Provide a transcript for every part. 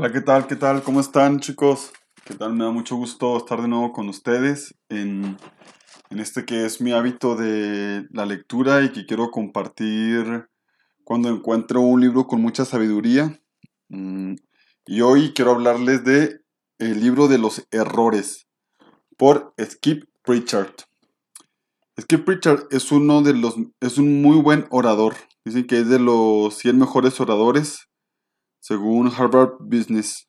Hola, ¿qué tal? ¿Qué tal? ¿Cómo están chicos? ¿Qué tal? Me da mucho gusto estar de nuevo con ustedes en, en este que es mi hábito de la lectura y que quiero compartir cuando encuentro un libro con mucha sabiduría. Mm, y hoy quiero hablarles de el libro de los errores por Skip Pritchard. Skip Pritchard es uno de los es un muy buen orador. Dicen que es de los 100 mejores oradores según Harvard Business.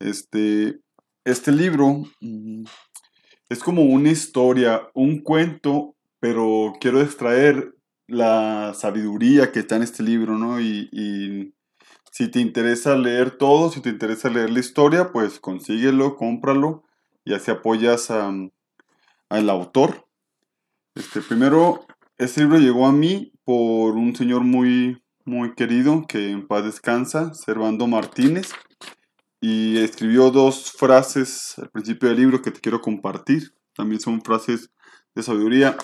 Este, este libro es como una historia, un cuento, pero quiero extraer la sabiduría que está en este libro, ¿no? Y, si te interesa leer todo, si te interesa leer la historia, pues consíguelo, cómpralo y así apoyas al autor. Este, primero, este libro llegó a mí por un señor muy, muy querido, que en paz descansa, Servando Martínez, y escribió dos frases al principio del libro que te quiero compartir. También son frases de sabiduría.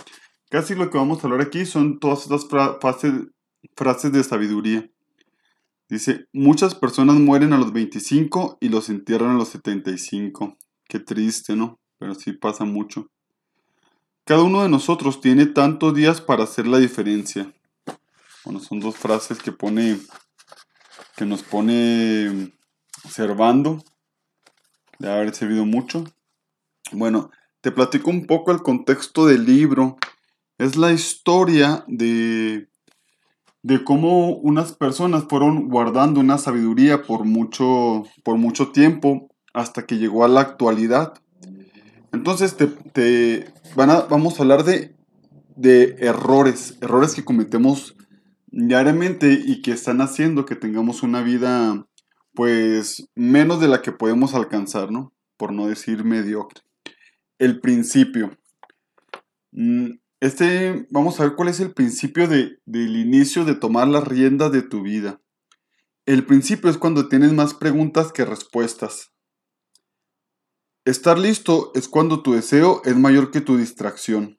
Casi lo que vamos a hablar aquí son todas estas frases, frases de sabiduría. Dice, muchas personas mueren a los 25 y los entierran a los 75. Qué triste, ¿no? Pero sí pasa mucho. Cada uno de nosotros tiene tantos días para hacer la diferencia. Bueno, son dos frases que pone, que nos pone Servando, de haber servido mucho. Bueno, te platico un poco el contexto del libro. Es la historia de, de cómo unas personas fueron guardando una sabiduría por mucho, por mucho tiempo hasta que llegó a la actualidad. Entonces te, van a, vamos a hablar de, de errores, errores que cometemos diariamente y que están haciendo que tengamos una vida pues menos de la que podemos alcanzar, ¿no? Por no decir mediocre. El principio. Mm, este, vamos a ver cuál es el principio de, del inicio de tomar las riendas de tu vida. El principio es cuando tienes más preguntas que respuestas. Estar listo es cuando tu deseo es mayor que tu distracción.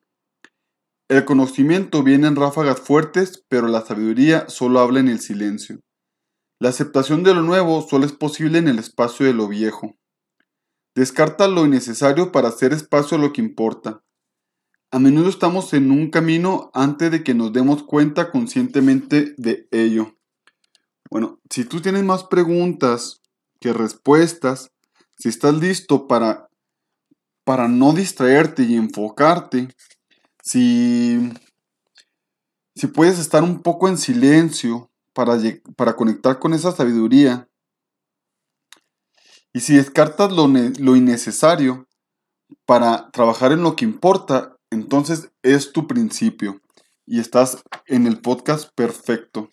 El conocimiento viene en ráfagas fuertes, pero la sabiduría solo habla en el silencio. La aceptación de lo nuevo solo es posible en el espacio de lo viejo. Descarta lo innecesario para hacer espacio a lo que importa. A menudo estamos en un camino antes de que nos demos cuenta conscientemente de ello. Bueno, si tú tienes más preguntas que respuestas, si estás listo para, para no distraerte y enfocarte, si, si puedes estar un poco en silencio para, para conectar con esa sabiduría, y si descartas lo, lo innecesario para trabajar en lo que importa, entonces es tu principio y estás en el podcast perfecto.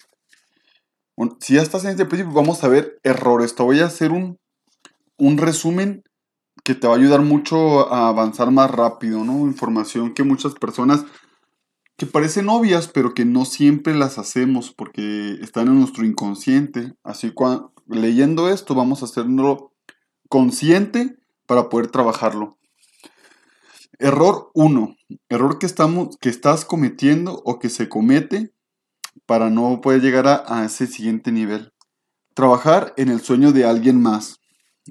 Si ya estás en este principio, vamos a ver errores. Te voy a hacer un, un resumen que te va a ayudar mucho a avanzar más rápido, ¿no? Información que muchas personas que parecen obvias, pero que no siempre las hacemos porque están en nuestro inconsciente. Así que leyendo esto vamos a hacerlo consciente para poder trabajarlo. Error 1. Error que, estamos, que estás cometiendo o que se comete para no poder llegar a, a ese siguiente nivel. Trabajar en el sueño de alguien más.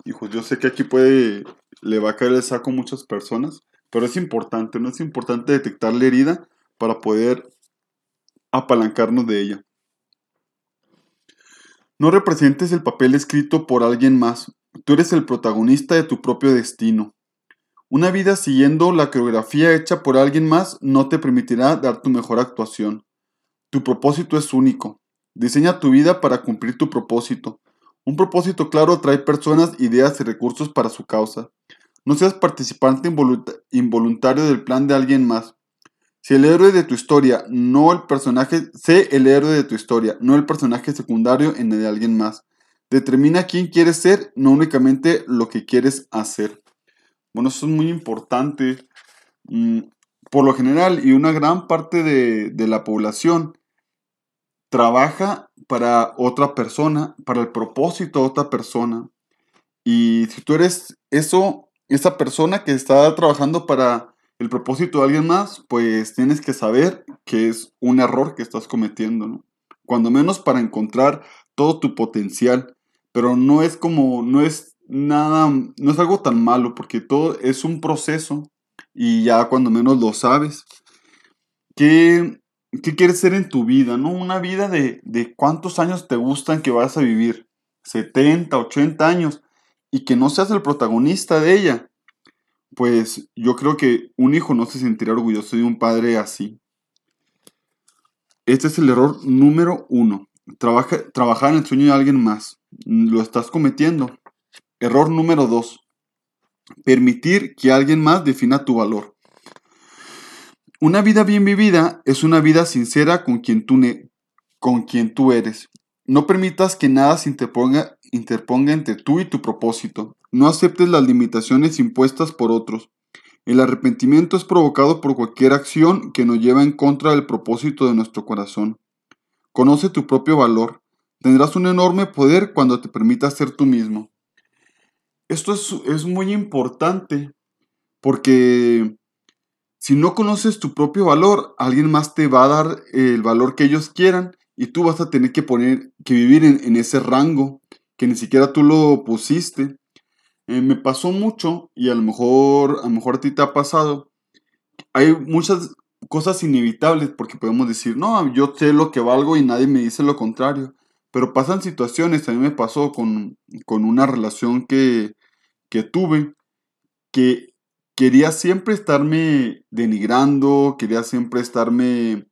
Hijos, yo sé que aquí puede le va a caer el saco a muchas personas, pero es importante, ¿no? Es importante detectar la herida para poder apalancarnos de ella. No representes el papel escrito por alguien más, tú eres el protagonista de tu propio destino. Una vida siguiendo la coreografía hecha por alguien más no te permitirá dar tu mejor actuación. Tu propósito es único. Diseña tu vida para cumplir tu propósito. Un propósito claro atrae personas, ideas y recursos para su causa. No seas participante involuntario del plan de alguien más. Si el héroe de tu historia, no el personaje, sé el héroe de tu historia, no el personaje secundario en el de alguien más. Determina quién quieres ser, no únicamente lo que quieres hacer. Bueno, eso es muy importante. Mm, por lo general, y una gran parte de, de la población trabaja para otra persona, para el propósito de otra persona. Y si tú eres eso, esa persona que está trabajando para el propósito de alguien más, pues tienes que saber que es un error que estás cometiendo, ¿no? Cuando menos para encontrar todo tu potencial, pero no es como, no es nada, no es algo tan malo, porque todo es un proceso y ya cuando menos lo sabes. ¿Qué, qué quieres ser en tu vida? ¿No? Una vida de, de cuántos años te gustan que vas a vivir. 70, 80 años y que no seas el protagonista de ella, pues yo creo que un hijo no se sentirá orgulloso de un padre así. Este es el error número uno. Trabaja, trabajar en el sueño de alguien más. Lo estás cometiendo. Error número dos. Permitir que alguien más defina tu valor. Una vida bien vivida es una vida sincera con quien tú, con quien tú eres. No permitas que nada se interponga, interponga entre tú y tu propósito. No aceptes las limitaciones impuestas por otros. El arrepentimiento es provocado por cualquier acción que nos lleva en contra del propósito de nuestro corazón. Conoce tu propio valor. Tendrás un enorme poder cuando te permitas ser tú mismo. Esto es, es muy importante porque si no conoces tu propio valor, alguien más te va a dar el valor que ellos quieran y tú vas a tener que poner, que vivir en, ese rango que ni siquiera tú lo pusiste. Eh, me pasó mucho y a lo mejor, a lo mejor a ti te ha pasado. Hay muchas cosas inevitables porque podemos decir, no, yo sé lo que valgo y nadie me dice lo contrario. Pero pasan situaciones, a mí me pasó con, con una relación que, que tuve, que quería siempre estarme denigrando, quería siempre estarme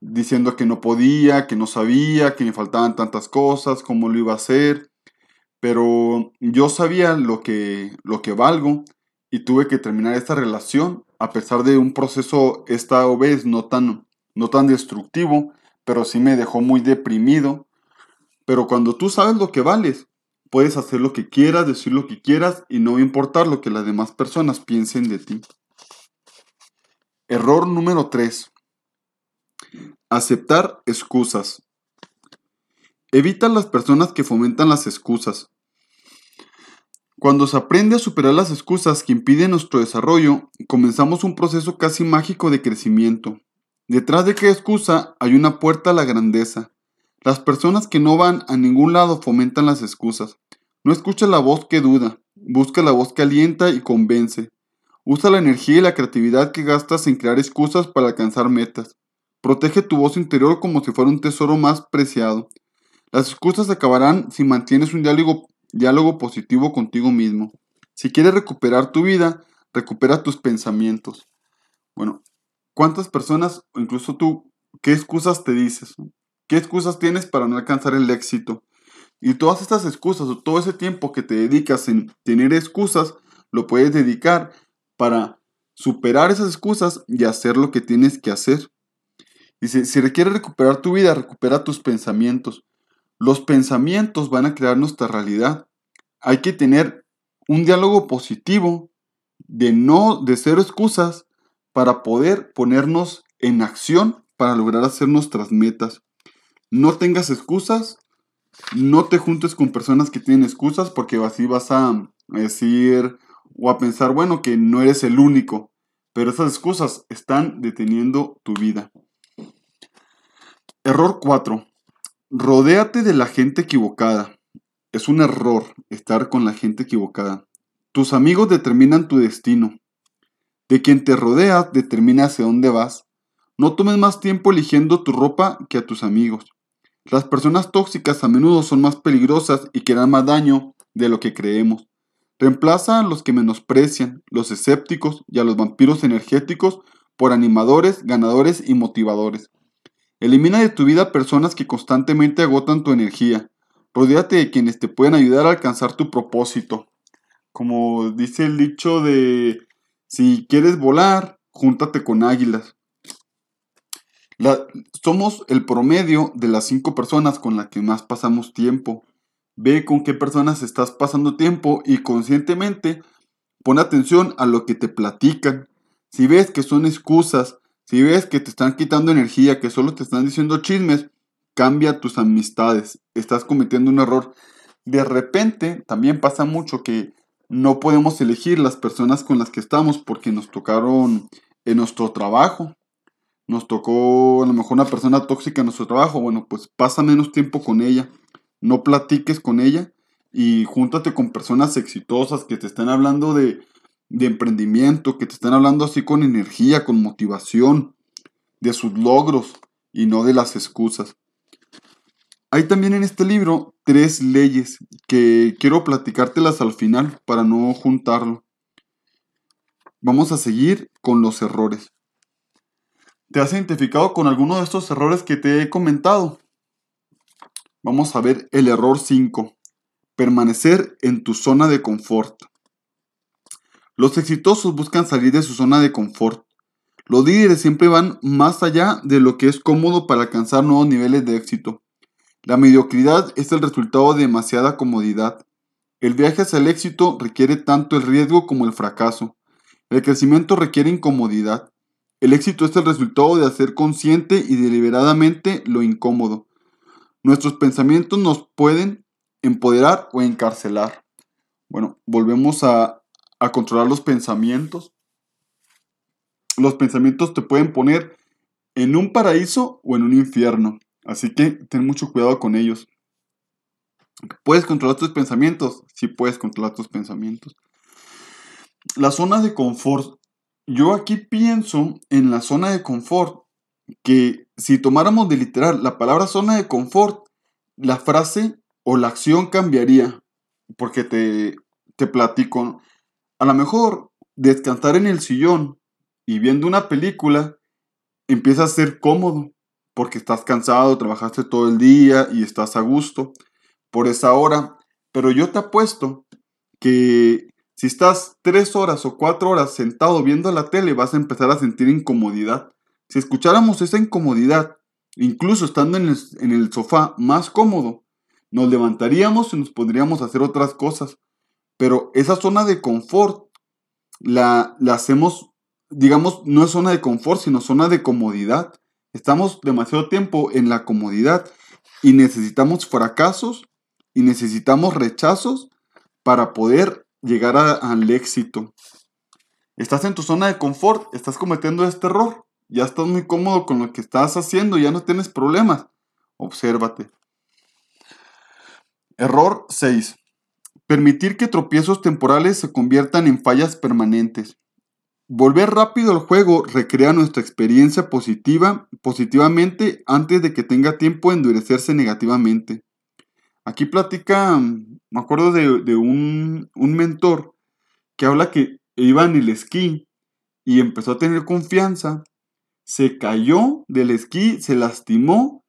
diciendo que no podía, que no sabía, que me faltaban tantas cosas, cómo lo iba a hacer. Pero yo sabía lo que, lo que valgo y tuve que terminar esta relación a pesar de un proceso esta vez no tan, no tan destructivo, pero sí me dejó muy deprimido. Pero cuando tú sabes lo que vales, puedes hacer lo que quieras, decir lo que quieras y no importar lo que las demás personas piensen de ti. Error número 3. Aceptar excusas. Evita las personas que fomentan las excusas. Cuando se aprende a superar las excusas que impiden nuestro desarrollo, comenzamos un proceso casi mágico de crecimiento. Detrás de cada excusa hay una puerta a la grandeza. Las personas que no van a ningún lado fomentan las excusas. No escucha la voz que duda, busca la voz que alienta y convence. Usa la energía y la creatividad que gastas en crear excusas para alcanzar metas. Protege tu voz interior como si fuera un tesoro más preciado. Las excusas acabarán si mantienes un diálogo, diálogo positivo contigo mismo. Si quieres recuperar tu vida, recupera tus pensamientos. Bueno, ¿cuántas personas, o incluso tú, qué excusas te dices? ¿Qué excusas tienes para no alcanzar el éxito? Y todas estas excusas o todo ese tiempo que te dedicas en tener excusas, lo puedes dedicar para superar esas excusas y hacer lo que tienes que hacer. Dice, si requieres recuperar tu vida, recupera tus pensamientos. Los pensamientos van a crear nuestra realidad. Hay que tener un diálogo positivo de no, de cero excusas para poder ponernos en acción para lograr hacer nuestras metas. No tengas excusas, no te juntes con personas que tienen excusas porque así vas a decir o a pensar, bueno, que no eres el único, pero esas excusas están deteniendo tu vida. Error 4. Rodéate de la gente equivocada. Es un error estar con la gente equivocada. Tus amigos determinan tu destino. De quien te rodea determina hacia dónde vas. No tomes más tiempo eligiendo tu ropa que a tus amigos. Las personas tóxicas a menudo son más peligrosas y que más daño de lo que creemos. Reemplaza a los que menosprecian, los escépticos y a los vampiros energéticos por animadores, ganadores y motivadores. Elimina de tu vida personas que constantemente agotan tu energía. Rodéate de quienes te pueden ayudar a alcanzar tu propósito. Como dice el dicho de, si quieres volar, júntate con águilas. somos el promedio de las cinco personas con las que más pasamos tiempo. Ve con qué personas estás pasando tiempo y conscientemente pon atención a lo que te platican. Si ves que son excusas, si ves que te están quitando energía, que solo te están diciendo chismes, cambia tus amistades. Estás cometiendo un error. De repente, también pasa mucho que no podemos elegir las personas con las que estamos porque nos tocaron en nuestro trabajo. Nos tocó a lo mejor una persona tóxica en nuestro trabajo. Bueno, pues pasa menos tiempo con ella. No platiques con ella y júntate con personas exitosas que te estén hablando de, de emprendimiento, que te estén hablando así con energía, con motivación, de sus logros y no de las excusas. Hay también en este libro tres leyes que quiero platicártelas al final para no juntarlo. Vamos a seguir con los errores. ¿Te has identificado con alguno de estos errores que te he comentado? Vamos a ver el error 5. Permanecer en tu zona de confort. Los exitosos buscan salir de su zona de confort. Los líderes siempre van más allá de lo que es cómodo para alcanzar nuevos niveles de éxito. La mediocridad es el resultado de demasiada comodidad. El viaje hacia el éxito requiere tanto el riesgo como el fracaso. El crecimiento requiere incomodidad. El éxito es el resultado de hacer consciente y deliberadamente lo incómodo. Nuestros pensamientos nos pueden empoderar o encarcelar. Bueno, volvemos a, a controlar los pensamientos. Los pensamientos te pueden poner en un paraíso o en un infierno. Así que ten mucho cuidado con ellos. ¿Puedes controlar tus pensamientos? Sí puedes controlar tus pensamientos. La zona de confort. Yo aquí pienso en la zona de confort que si tomáramos de literal la palabra zona de confort, la frase o la acción cambiaría. Porque te, te platico. A lo mejor descansar en el sillón y viendo una película empieza a ser cómodo porque estás cansado, trabajaste todo el día y estás a gusto por esa hora. Pero yo te apuesto que si estás tres horas o cuatro horas sentado viendo la tele, vas a empezar a sentir incomodidad. Si escucháramos esa incomodidad, incluso estando en el, sofá más cómodo, nos levantaríamos y nos podríamos hacer otras cosas. Pero esa zona de confort la, hacemos, digamos, no es zona de confort, sino zona de comodidad. Estamos demasiado tiempo en la comodidad y necesitamos fracasos y necesitamos rechazos para poder llegar al éxito. Estás en tu zona de confort, estás cometiendo este error, ya estás muy cómodo con lo que estás haciendo, ya no tienes problemas. Obsérvate. Error 6. Permitir que tropiezos temporales se conviertan en fallas permanentes. Volver rápido al juego recrea nuestra experiencia positiva, positivamente antes de que tenga tiempo de endurecerse negativamente. Aquí platica, me acuerdo de, un, un, mentor que habla que iba en el esquí y empezó a tener confianza, se cayó del esquí, se lastimó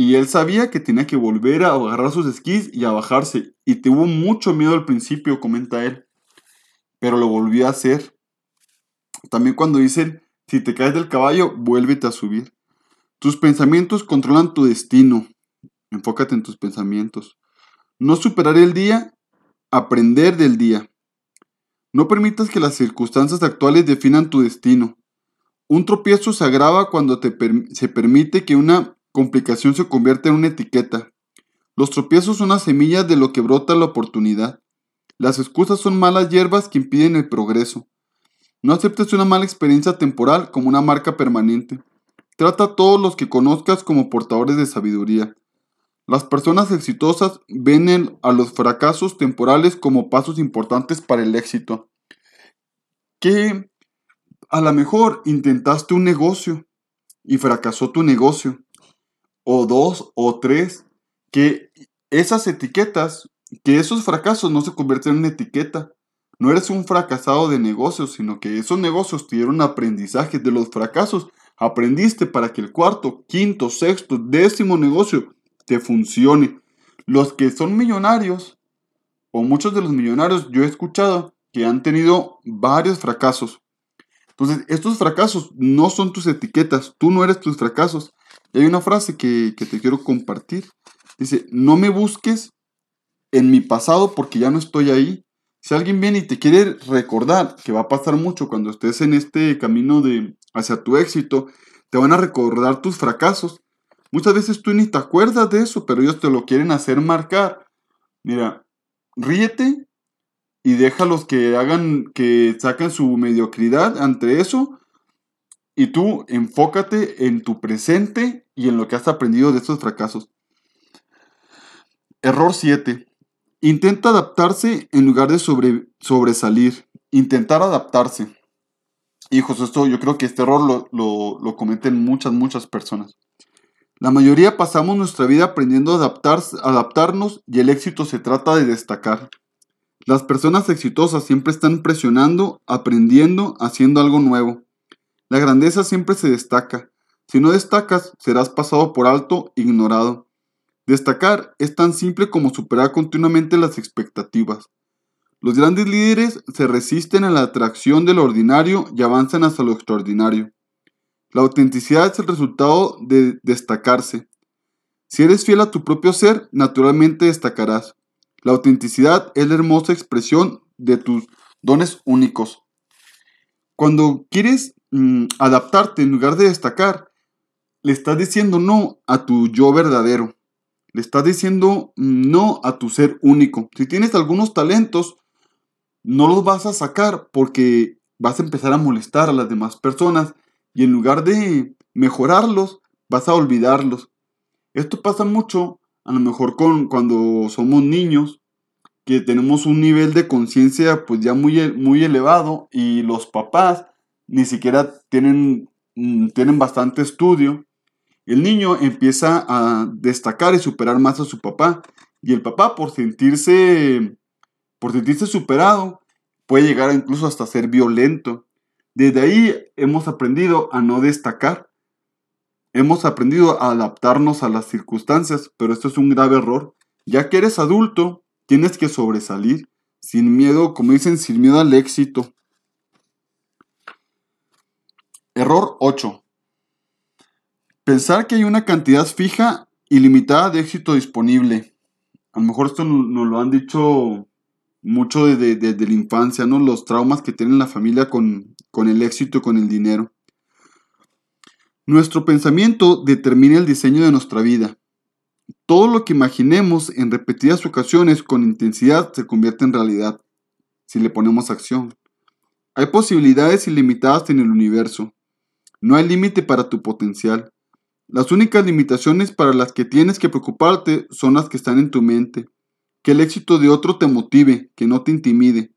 y él sabía que tenía que volver a agarrar sus esquís y a bajarse. Y tuvo mucho miedo al principio, comenta él, pero lo volvió a hacer también cuando dicen, si te caes del caballo, vuélvete a subir. Tus pensamientos controlan tu destino. Enfócate en tus pensamientos. No superar el día, aprender del día. No permitas que las circunstancias actuales definan tu destino. Un tropiezo se agrava cuando se permite que una complicación se convierta en una etiqueta. Los tropiezos son las semillas de lo que brota la oportunidad. Las excusas son malas hierbas que impiden el progreso. No aceptes una mala experiencia temporal como una marca permanente. Trata a todos los que conozcas como portadores de sabiduría. Las personas exitosas ven a los fracasos temporales como pasos importantes para el éxito. Que a lo mejor intentaste un negocio y fracasó tu negocio. O dos o tres. Que esas etiquetas, que esos fracasos no se convierten en etiqueta, no eres un fracasado de negocios, sino que esos negocios te dieron aprendizaje de los fracasos. Aprendiste para que el cuarto, quinto, sexto, décimo negocio te funcione. Los que son millonarios, o muchos de los millonarios, yo he escuchado que han tenido varios fracasos. Entonces, estos fracasos no son tus etiquetas, tú no eres tus fracasos. Y hay una frase que, que te quiero compartir. Dice, no me busques en mi pasado porque ya no estoy ahí. Si alguien viene y te quiere recordar, que va a pasar mucho cuando estés en este camino de hacia tu éxito, te van a recordar tus fracasos. Muchas veces tú ni te acuerdas de eso, pero ellos te lo quieren hacer marcar. Mira, ríete y déjalos que hagan, que saquen su mediocridad ante eso. Y tú enfócate en tu presente y en lo que has aprendido de estos fracasos. Error 7 Intenta adaptarse en lugar de sobre, sobresalir. Intentar adaptarse. Hijos, esto yo creo que este error lo, cometen muchas, muchas personas. La mayoría pasamos nuestra vida aprendiendo a adaptarnos y el éxito se trata de destacar. Las personas exitosas siempre están presionando, aprendiendo, haciendo algo nuevo. La grandeza siempre se destaca. Si no destacas, serás pasado por alto, ignorado. Destacar es tan simple como superar continuamente las expectativas. Los grandes líderes se resisten a la atracción de lo ordinario y avanzan hacia lo extraordinario. La autenticidad es el resultado de destacarse. Si eres fiel a tu propio ser, naturalmente destacarás. La autenticidad es la hermosa expresión de tus dones únicos. Cuando quieres mm, adaptarte en lugar de destacar, le estás diciendo no a tu yo verdadero. Le estás diciendo no a tu ser único. Si tienes algunos talentos, no los vas a sacar porque vas a empezar a molestar a las demás personas y en lugar de mejorarlos, vas a olvidarlos. Esto pasa mucho, a lo mejor con cuando somos niños, que tenemos un nivel de conciencia pues ya muy, muy elevado y los papás ni siquiera tienen, mm, tienen bastante estudio. El niño empieza a destacar y superar más a su papá y el papá por sentirse por sentirse superado puede llegar incluso hasta ser violento. Desde ahí hemos aprendido a no destacar. Hemos aprendido a adaptarnos a las circunstancias, pero esto es un grave error. Ya que eres adulto, tienes que sobresalir, sin miedo, como dicen, sin miedo al éxito. Error 8. Pensar que hay una cantidad fija y limitada de éxito disponible. A lo mejor esto nos lo han dicho mucho desde, la infancia, ¿no? Los traumas que tiene la familia con, con el éxito y con el dinero. Nuestro pensamiento determina el diseño de nuestra vida. Todo lo que imaginemos en repetidas ocasiones con intensidad se convierte en realidad, si le ponemos acción. Hay posibilidades ilimitadas en el universo. No hay límite para tu potencial. Las únicas limitaciones para las que tienes que preocuparte son las que están en tu mente. Que el éxito de otro te motive, que no te intimide.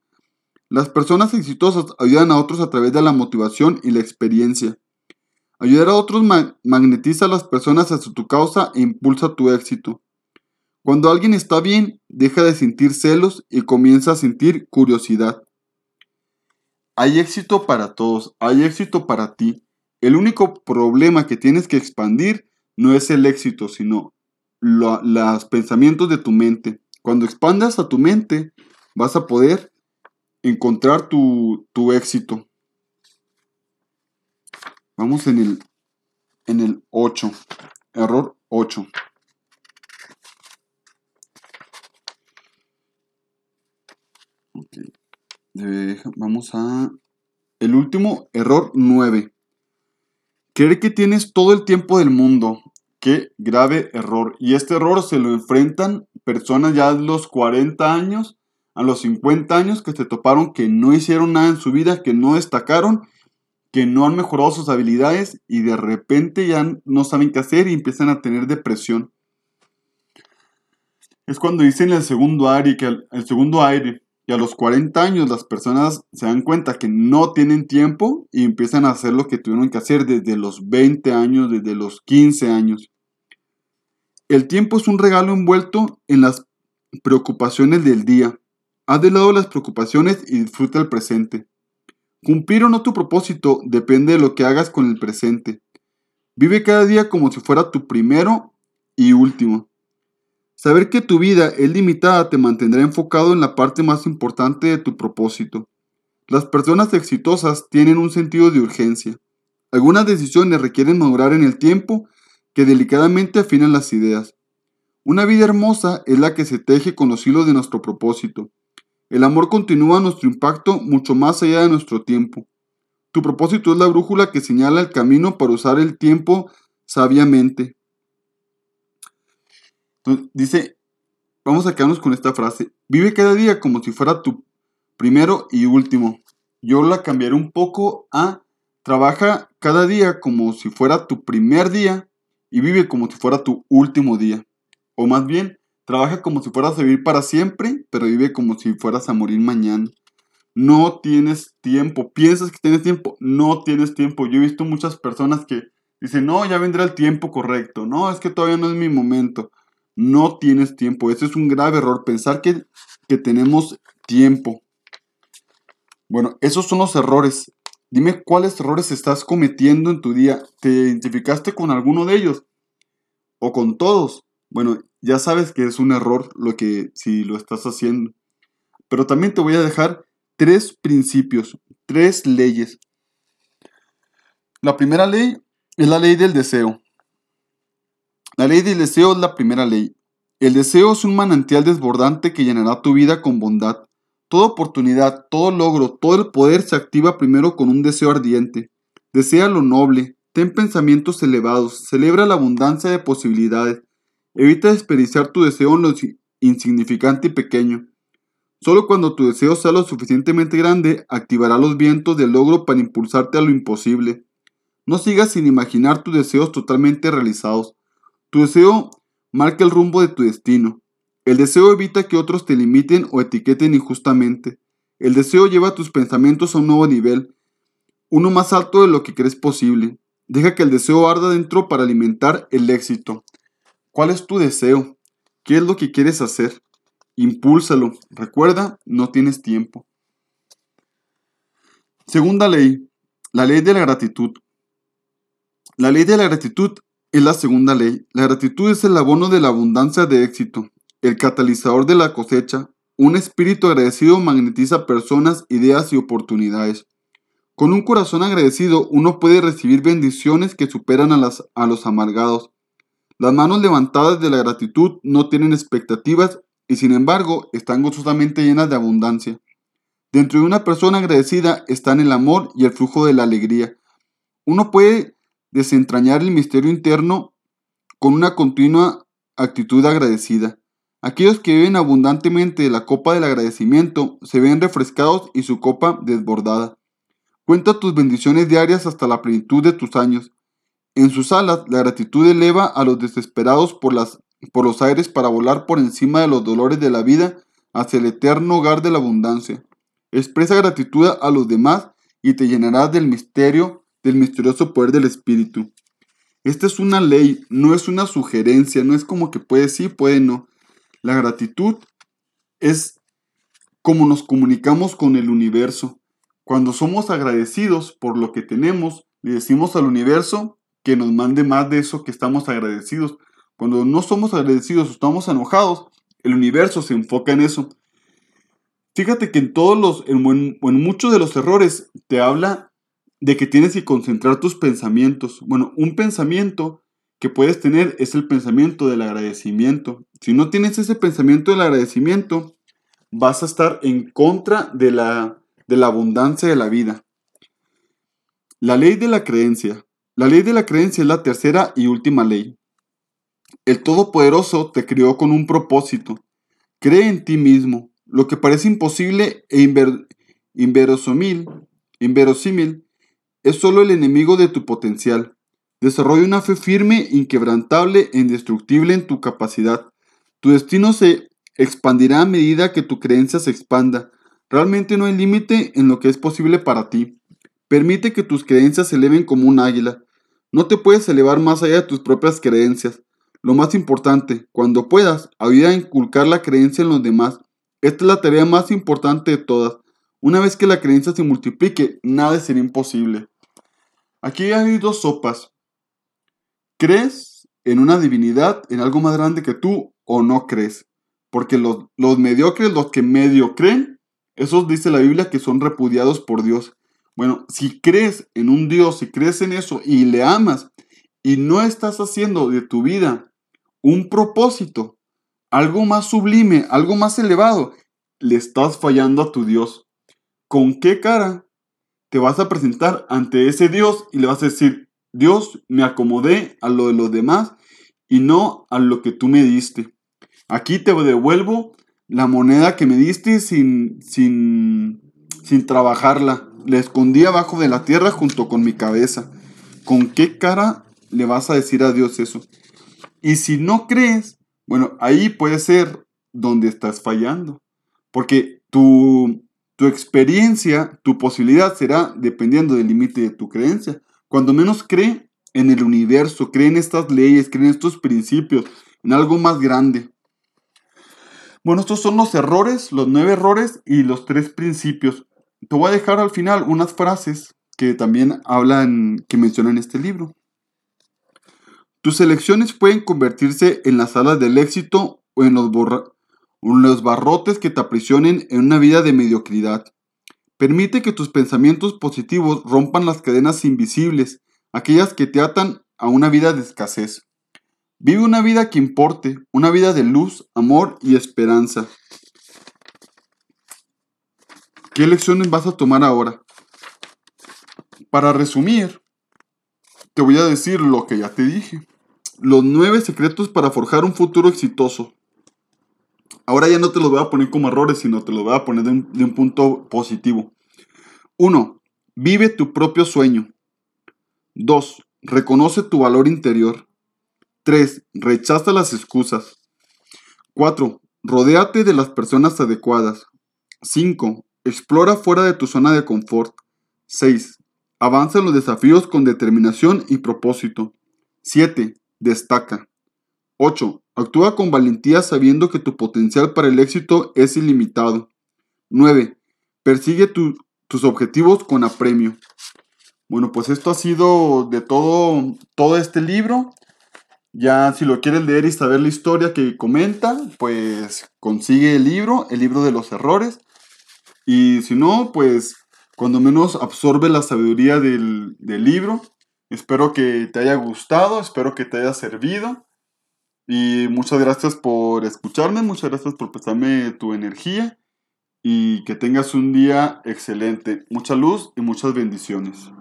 Las personas exitosas ayudan a otros a través de la motivación y la experiencia. Ayudar a otros magnetiza a las personas hacia tu causa e impulsa tu éxito. Cuando alguien está bien, deja de sentir celos y comienza a sentir curiosidad. Hay éxito para todos, hay éxito para ti. El único problema que tienes que expandir no es el éxito, sino los pensamientos de tu mente. Cuando expandas a tu mente, vas a poder encontrar tu, éxito. Vamos en el, en el 8. Error 8. vamos a... El último, error 9. Creer que tienes todo el tiempo del mundo. Qué grave error. Y este error se lo enfrentan personas ya de los 40 años, a los 50 años, que se toparon que no hicieron nada en su vida, que no destacaron, que no han mejorado sus habilidades y de repente ya no saben qué hacer y empiezan a tener depresión. Es cuando dicen el segundo aire, que el segundo aire, y a los 40 años las personas se dan cuenta que no tienen tiempo y empiezan a hacer lo que tuvieron que hacer desde los 20 años, desde los 15 años. El tiempo es un regalo envuelto en las preocupaciones del día. Haz de lado las preocupaciones y disfruta el presente. Cumplir o no tu propósito depende de lo que hagas con el presente. Vive cada día como si fuera tu primero y último. Saber que tu vida es limitada te mantendrá enfocado en la parte más importante de tu propósito. Las personas exitosas tienen un sentido de urgencia. Algunas decisiones requieren madurar en el tiempo que delicadamente afinan las ideas. Una vida hermosa es la que se teje con los hilos de nuestro propósito. El amor continúa nuestro impacto mucho más allá de nuestro tiempo. Tu propósito es la brújula que señala el camino para usar el tiempo sabiamente. Entonces, dice, vamos a quedarnos con esta frase. Vive cada día como si fuera tu primero y último. Yo la cambiaré un poco a trabaja cada día como si fuera tu primer día y vive como si fuera tu último día. O más bien, Trabaja como si fueras a vivir para siempre, pero vive como si fueras a morir mañana. No tienes tiempo. Piensas que tienes tiempo. No tienes tiempo. Yo he visto muchas personas que dicen, no, ya vendrá el tiempo correcto. No, es que todavía no es mi momento. No tienes tiempo. Ese es un grave error. Pensar que, que tenemos tiempo. Bueno, esos son los errores. Dime cuáles errores estás cometiendo en tu día. ¿Te identificaste con alguno de ellos? ¿O con todos? Bueno, ya sabes que es un error lo que si lo estás haciendo. Pero también te voy a dejar tres principios, tres leyes. La primera ley es la ley del deseo. La ley del deseo es la primera ley. El deseo es un manantial desbordante que llenará tu vida con bondad. Toda oportunidad, todo logro, todo el poder se activa primero con un deseo ardiente. Desea lo noble, ten pensamientos elevados, celebra la abundancia de posibilidades. Evita desperdiciar tu deseo en lo insignificante y pequeño. Solo cuando tu deseo sea lo suficientemente grande, activará los vientos del logro para impulsarte a lo imposible. No sigas sin imaginar tus deseos totalmente realizados. Tu deseo marca el rumbo de tu destino. El deseo evita que otros te limiten o etiqueten injustamente. El deseo lleva tus pensamientos a un nuevo nivel, uno más alto de lo que crees posible. Deja que el deseo arda dentro para alimentar el éxito. ¿Cuál es tu deseo? ¿Qué es lo que quieres hacer? Impúlsalo. Recuerda, no tienes tiempo. Segunda ley, la ley de la gratitud. La ley de la gratitud es la segunda ley. La gratitud es el abono de la abundancia de éxito el catalizador de la cosecha, un espíritu agradecido magnetiza personas, ideas y oportunidades. Con un corazón agradecido uno puede recibir bendiciones que superan a, las, a los amargados. Las manos levantadas de la gratitud no tienen expectativas y sin embargo están gozosamente llenas de abundancia. Dentro de una persona agradecida están el amor y el flujo de la alegría. Uno puede desentrañar el misterio interno con una continua actitud agradecida. Aquellos que viven abundantemente de la copa del agradecimiento se ven refrescados y su copa desbordada. Cuenta tus bendiciones diarias hasta la plenitud de tus años. En sus alas, la gratitud eleva a los desesperados por, por los aires para volar por encima de los dolores de la vida hacia el eterno hogar de la abundancia. Expresa gratitud a los demás y te llenarás del misterio, del misterioso poder del Espíritu. Esta es una ley, no es una sugerencia, no es como que puede sí, puede no. La gratitud es como nos comunicamos con el universo. Cuando somos agradecidos por lo que tenemos, le decimos al universo que nos mande más de eso que estamos agradecidos. Cuando no somos agradecidos o estamos enojados, el universo se enfoca en eso. Fíjate que en todos los, en, en muchos de los errores te habla de que tienes que concentrar tus pensamientos. Bueno, un pensamiento que puedes tener es el pensamiento del agradecimiento. Si no tienes ese pensamiento del agradecimiento, vas a estar en contra de la, de la abundancia de la vida. La ley de la creencia. La ley de la creencia es la tercera y última ley. El Todopoderoso te crió con un propósito. Cree en ti mismo. Lo que parece imposible e inverosímil, inverosímil es solo el enemigo de tu potencial. Desarrolla una fe firme, inquebrantable e indestructible en tu capacidad. Tu destino se expandirá a medida que tu creencia se expanda. Realmente no hay límite en lo que es posible para ti. Permite que tus creencias se eleven como un águila. No te puedes elevar más allá de tus propias creencias. Lo más importante, cuando puedas, ayuda a inculcar la creencia en los demás. Esta es la tarea más importante de todas. Una vez que la creencia se multiplique, nada será imposible. Aquí hay dos sopas. ¿Crees en una divinidad, en algo más grande que tú o no crees? Porque los, mediocres, los que medio creen, esos dice la Biblia que son repudiados por Dios. Bueno, si crees en un Dios, si crees en eso y le amas y no estás haciendo de tu vida un propósito, algo más sublime, algo más elevado, le estás fallando a tu Dios. ¿Con qué cara te vas a presentar ante ese Dios y le vas a decir, Dios, me acomodé a lo de los demás y no a lo que tú me diste. Aquí te devuelvo la moneda que me diste sin, sin, sin trabajarla. La escondí abajo de la tierra junto con mi cabeza. ¿Con qué cara le vas a decir a Dios eso? Y si no crees, Bueno, ahí puede ser donde estás fallando. Porque tu, tu experiencia, tu posibilidad será dependiendo del límite de tu creencia. Cuando menos cree en el universo, cree en estas leyes, cree en estos principios, en algo más grande. Bueno, estos son los errores, los nueve errores y los tres principios. Te voy a dejar al final unas frases que también hablan, que mencionan este libro. Tus elecciones pueden convertirse en las alas del éxito o en los, los barrotes que te aprisionen en una vida de mediocridad. Permite que tus pensamientos positivos rompan las cadenas invisibles, aquellas que te atan a una vida de escasez. Vive una vida que importe, una vida de luz, amor y esperanza. ¿Qué lecciones vas a tomar ahora? Para resumir, te voy a decir lo que ya te dije. Los nueve secretos para forjar un futuro exitoso. Ahora ya no te los voy a poner como errores, sino te los voy a poner de un, punto positivo. 1. Vive tu propio sueño. 2. Reconoce tu valor interior. 3. Rechaza las excusas. 4. Rodéate de las personas adecuadas. 5. Explora fuera de tu zona de confort. 6. Avanza en los desafíos con determinación y propósito. 7. Destaca. 8. Actúa con valentía sabiendo que tu potencial para el éxito es ilimitado. 9. Persigue tus objetivos con apremio. Bueno, pues esto ha sido de todo, todo este libro. Ya si lo quieres leer y saber la historia que comenta, pues consigue el libro, el libro de los errores. Y si no, pues cuando menos absorbe la sabiduría del, del libro. Espero que te haya gustado, espero que te haya servido. Y muchas gracias por escucharme, muchas gracias por prestarme tu energía y que tengas un día excelente. Mucha luz y muchas bendiciones.